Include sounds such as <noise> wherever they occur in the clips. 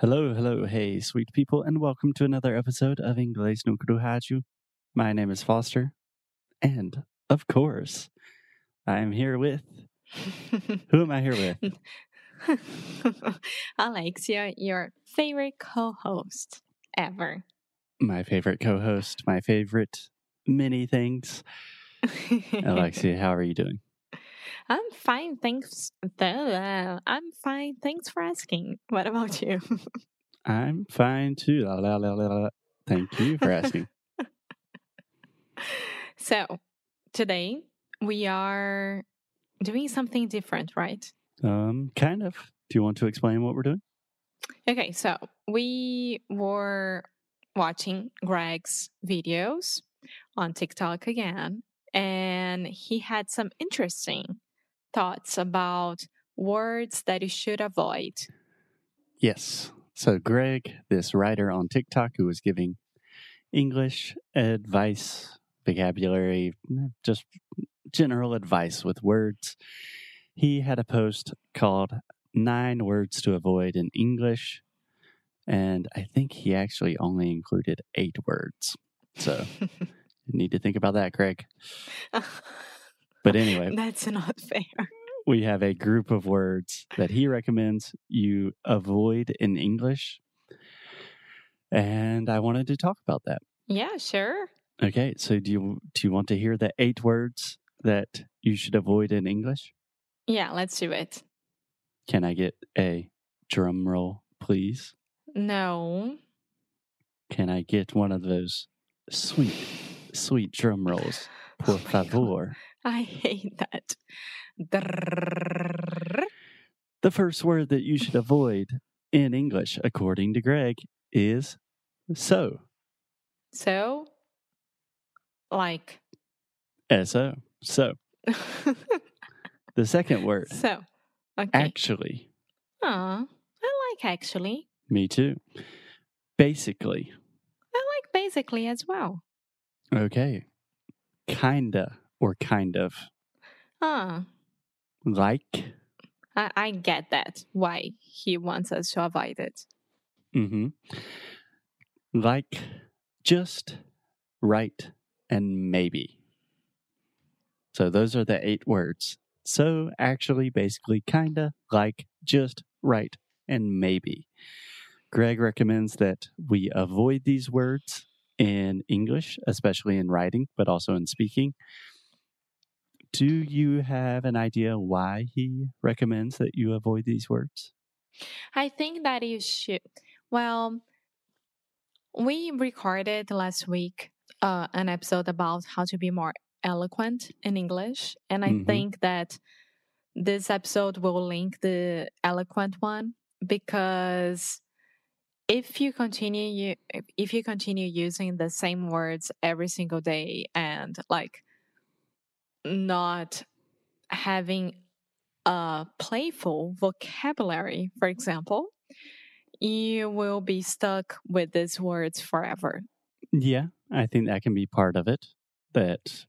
Hello, hello, hey, sweet people, and welcome to another episode of Inglês no Rádio. My name is Foster, and of course, I'm here with. <laughs> Who am I here with? <laughs> Alexia, your favorite co host ever. My favorite co host, my favorite many things. <laughs> Alexia, how are you doing? I'm fine, thanks. I'm fine, thanks for asking. What about you? I'm fine too. La, la, la, la, la. Thank you for asking. <laughs> so, today we are doing something different, right? Um, kind of. Do you want to explain what we're doing? Okay, so we were watching Greg's videos on TikTok again, and he had some interesting thoughts about words that you should avoid. Yes. So, Greg, this writer on TikTok who was giving English advice, vocabulary, eh, just general advice with words, he had a post called Nine Words to Avoid in English. And I think he actually only included eight words. So, <laughs> you need to think about that, Greg. <laughs> But anyway, that's not <laughs> fair. We have a group of words that he recommends you avoid in English. And I wanted to talk about that. Yeah, sure. Okay, so do you do you want to hear the eight words that you should avoid in English? Yeah, let's do it. Can I get a drum roll, please? No. Can I get one of those sweet, sweet drum rolls? <sighs> Por Oh favor. I hate that. The first word that you should avoid in English, according to Greg, is so. So, like, S-O. So. The second word, so, okay. actually. Aw, I like actually. Me too. Basically. I like basically as well. Okay. Kinda or kind of. Ah, Like. I, I get that. Why he wants us to avoid it. Mm-hmm. Like, just, right, and maybe. So those are the eight words. So, actually, basically, kinda, like, just, right, and maybe. Greg recommends that we avoid these words in English, especially in writing, but also in speaking. Do you have an idea why he recommends that you avoid these words? I think that you should. Well, we recorded last week uh, an episode about how to be more eloquent in English, and I Mhm. think that this episode will link the eloquent one because if you continue you if you continue using the same words every single day and like not having a playful vocabulary, for example, you will be stuck with these words forever. Yeah, I think that can be part of it. That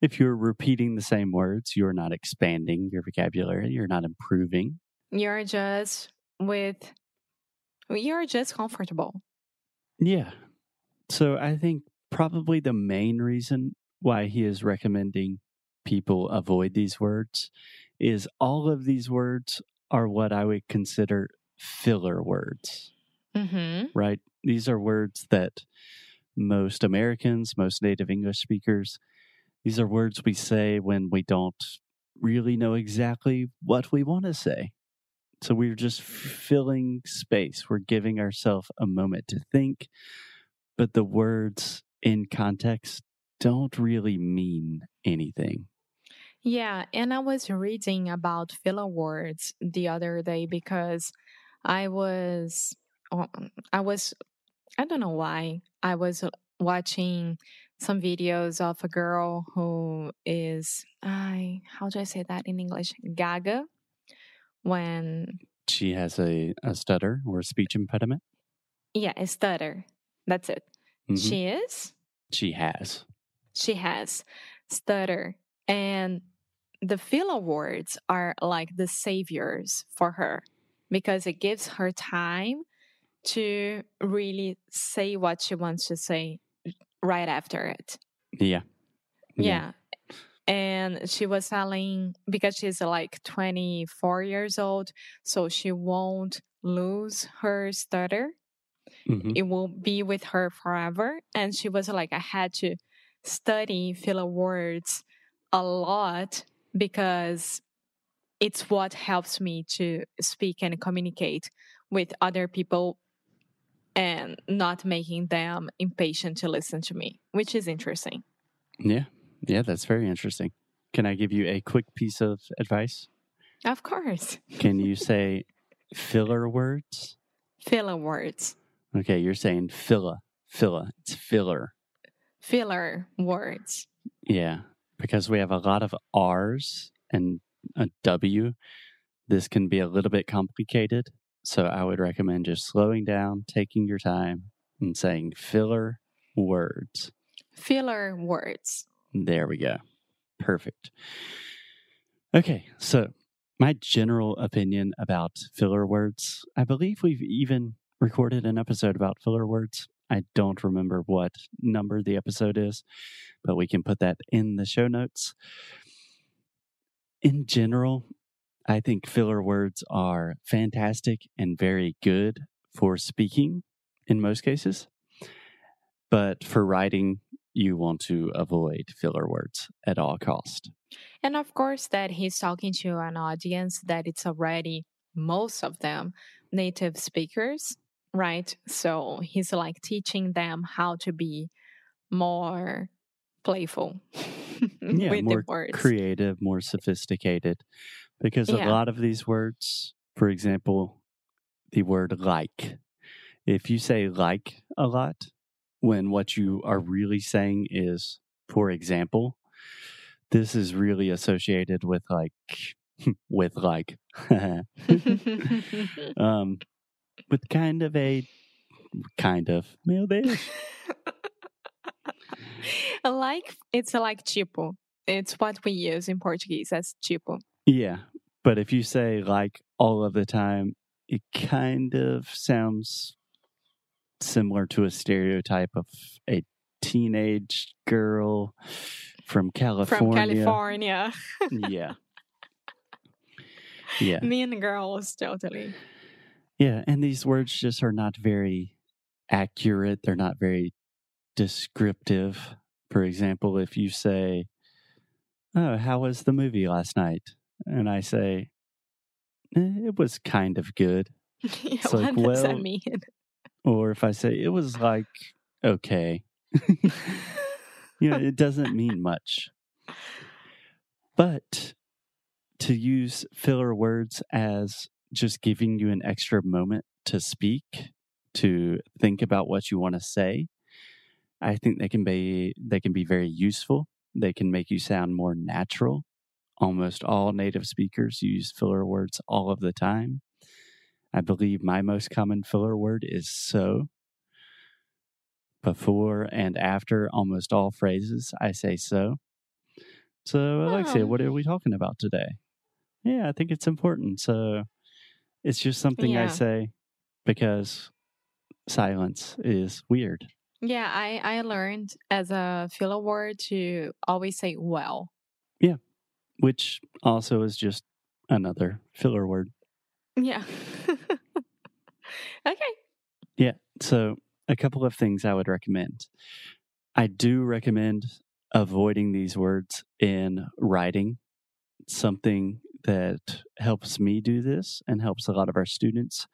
if you're repeating the same words, you're not expanding your vocabulary, you're not improving. You're just with, you're just comfortable. Yeah. So I think probably the main reason why he is recommending people avoid these words is all of these words are what I would consider filler words. Mm-hmm. right? These are words that most Americans, most native English speakers, these are words we say when we don't really know exactly what we want to say. So we're just filling space. We're giving ourselves a moment to think, but the words in context don't really mean anything. Yeah, and I was reading about filler words the other day because I was, uh, I was, I don't know why I was watching some videos of a girl who is, I, how do I say that in English? Gaga. When, She has a, a stutter or a speech impediment. yeah, a stutter. That's it. Mhm. She is. she has. she has stutter and the filler awards are like the saviors for her because it gives her time to really say what she wants to say right after it. Yeah. Yeah. And she was telling because she's like 24 years old, so she won't lose her stutter. Mhm. It will be with her forever. And she was like, I had to study filler words a lot because it's what helps me to speak and communicate with other people and not making them impatient to listen to me, which is interesting. Yeah. Yeah, that's very interesting. Can I give you a quick piece of advice? Of course. Can you <laughs> say filler words? Filler words. Okay, you're saying filla. Filla. It's filler. Filler words. Yeah, because we have a lot of R's and a W. This can be a little bit complicated. So I would recommend just slowing down, taking your time, and saying filler words. Filler words. There we go. Perfect. Okay, so my general opinion about filler words, I believe we've even recorded an episode about filler words. I don't remember what number the episode is, but we can put that in the show notes. In general, I think filler words are fantastic and very good for speaking in most cases. But for writing, you want to avoid filler words at all cost. And of course, that he's talking to an audience that it's already most of them native speakers, right? So he's like teaching them how to be more playful <laughs> Yeah, with more the words. creative, more sophisticated. Because Yeah. a lot of these words, for example, the word like, if you say like a lot, when what you are really saying is, for example, this is really associated with like, <laughs> with like, <laughs> um, with kind of a, kind of, meu Deus. <laughs> like it's like tipo. It's what we use in Portuguese as tipo. Yeah. But if you say like all of the time, it kind of sounds similar to a stereotype of a teenage girl from California. From California. <laughs> yeah. Yeah. mean girls, totally. Yeah. And these words just are not very accurate. They're not very descriptive. For example, if you say, Oh, how was the movie last night? And I say, "Eh, It was kind of good. yeah, <laughs> It's what like, does that well, mean? Or if I say, It was like, okay. <laughs> you know, it doesn't mean much. But to use filler words as just giving you an extra moment to speak, to think about what you want to say, I think they can be they can be very useful. They can make you sound more natural. Almost all native speakers use filler words all of the time. I believe my most common filler word is so. Before and after almost all phrases, I say so. So, Alexia, Oh. what are we talking about today? Yeah, I think it's important. So, it's just something I say because silence is weird. Yeah, I, I learned as a filler word to always say well. Yeah, which also is just another filler word. Yeah. <laughs> okay. Yeah. So, a couple of things I would recommend. I do recommend avoiding these words in writing. Something that helps me do this and helps a lot of our students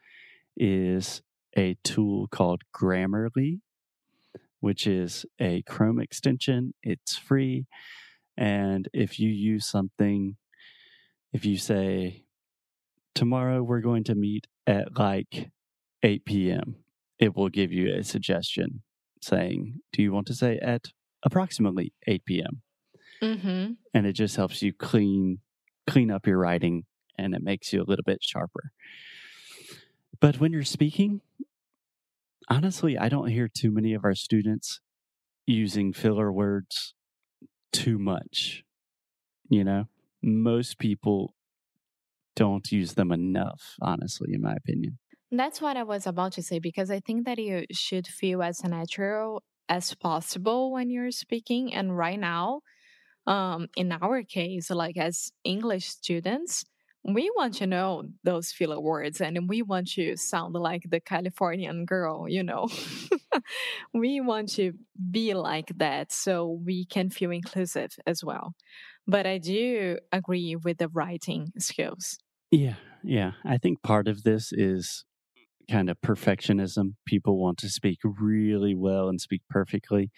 is a tool called Grammarly, which is a Chrome extension. It's free. And if you use something, if you say, tomorrow we're going to meet at like 8 p.m., it will give you a suggestion saying, Do you want to say at approximately 8 p.m.? Mm-hmm. And it just helps you clean clean up your writing and it makes you a little bit sharper. But when you're speaking, honestly, I don't hear too many of our students using filler words too much. You know, most people don't use them enough, honestly, in my opinion. That's what I was about to say because I think that you should feel as natural as possible when you're speaking. And right now, um, in our case, like as English students, we want to know those filler words and we want to sound like the Californian girl, you know. <laughs> we want to be like that so we can feel inclusive as well. But I do agree with the writing skills. Yeah, yeah. I think part of this is kind of perfectionism. People want to speak really well and speak perfectly.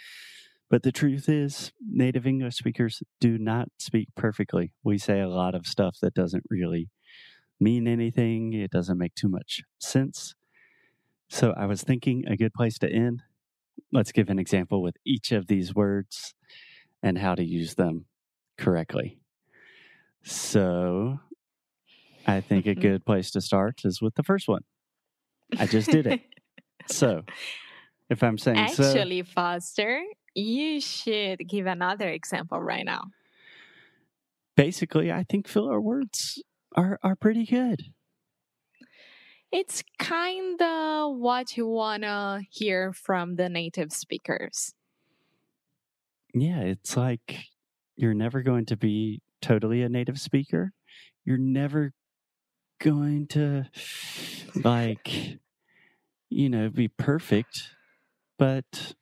But the truth is, native English speakers do not speak perfectly. We say a lot of stuff that doesn't really mean anything, it doesn't make too much sense. So I was thinking a good place to end. Let's give an example with each of these words and how to use them correctly. So I think a mm-hmm. good place to start is with the first one. I just did it. <laughs> so if I'm saying Actually, so, Foster, you should give another example right now. Basically, I think filler words are are pretty good. It's kind of what you want to hear from the native speakers. Yeah, it's like you're never going to be totally a native speaker. You're never going to like you know be perfect, but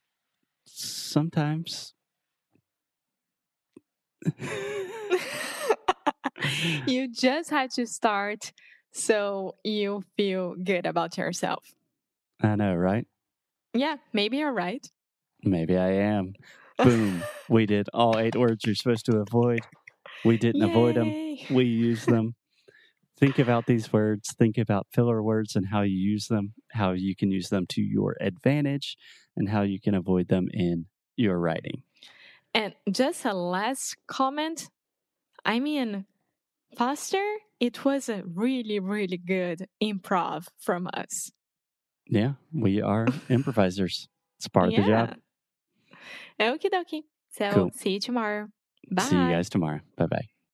sometimes <laughs> you just had to start so you feel good about yourself. I know, right? Yeah, maybe you're right. Maybe I am. <laughs> Boom. we did all eight words you're supposed to avoid. We didn't Yay. avoid them. We used them. Think about these words. Think about filler words and how you use them, how you can use them to your advantage, and how you can avoid them in your writing. And just a last comment. I mean, Foster, it was a really, really good improv from us. Yeah, we are improvisers. It's <laughs> part of the job. Okie dokie. So Cool. see you tomorrow. Bye. See you guys tomorrow. Bye bye.